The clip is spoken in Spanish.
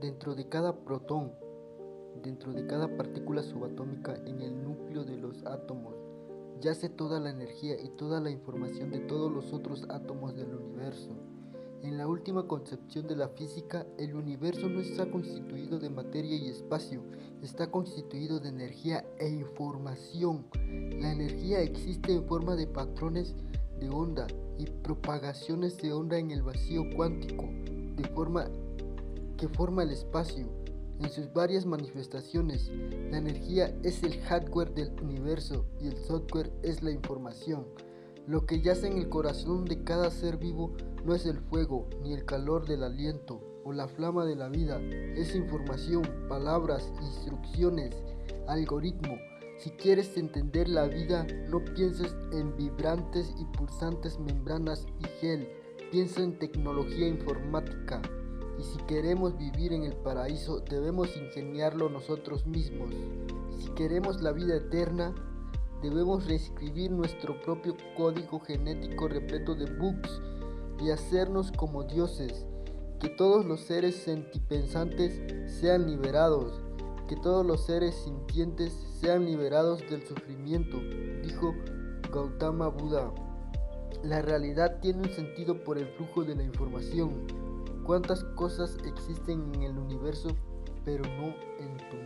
Dentro de cada protón, dentro de cada partícula subatómica en el núcleo de los átomos, yace toda la energía y toda la información de todos los otros átomos del universo. En la última concepción de la física, el universo no está constituido de materia y espacio, está constituido de energía e información. La energía existe en forma de patrones de onda y propagaciones de onda en el vacío cuántico, de forma que forma el espacio. En sus varias manifestaciones, la energía es el hardware del universo y el software es la información. Lo que yace en el corazón de cada ser vivo no es el fuego, ni el calor del aliento, o la flama de la vida, es información, palabras, instrucciones, algoritmo. Si quieres entender la vida, no pienses en vibrantes y pulsantes membranas y gel, piensa en tecnología informática. Y si queremos vivir en el paraíso, debemos ingeniarlo nosotros mismos. Si queremos la vida eterna, debemos reescribir nuestro propio código genético repleto de bugs y hacernos como dioses. Que todos los seres sentipensantes sean liberados. Que todos los seres sintientes sean liberados del sufrimiento, dijo Gautama Buda. La realidad tiene un sentido por el flujo de la información. ¿Cuántas cosas existen en el universo pero no en tu?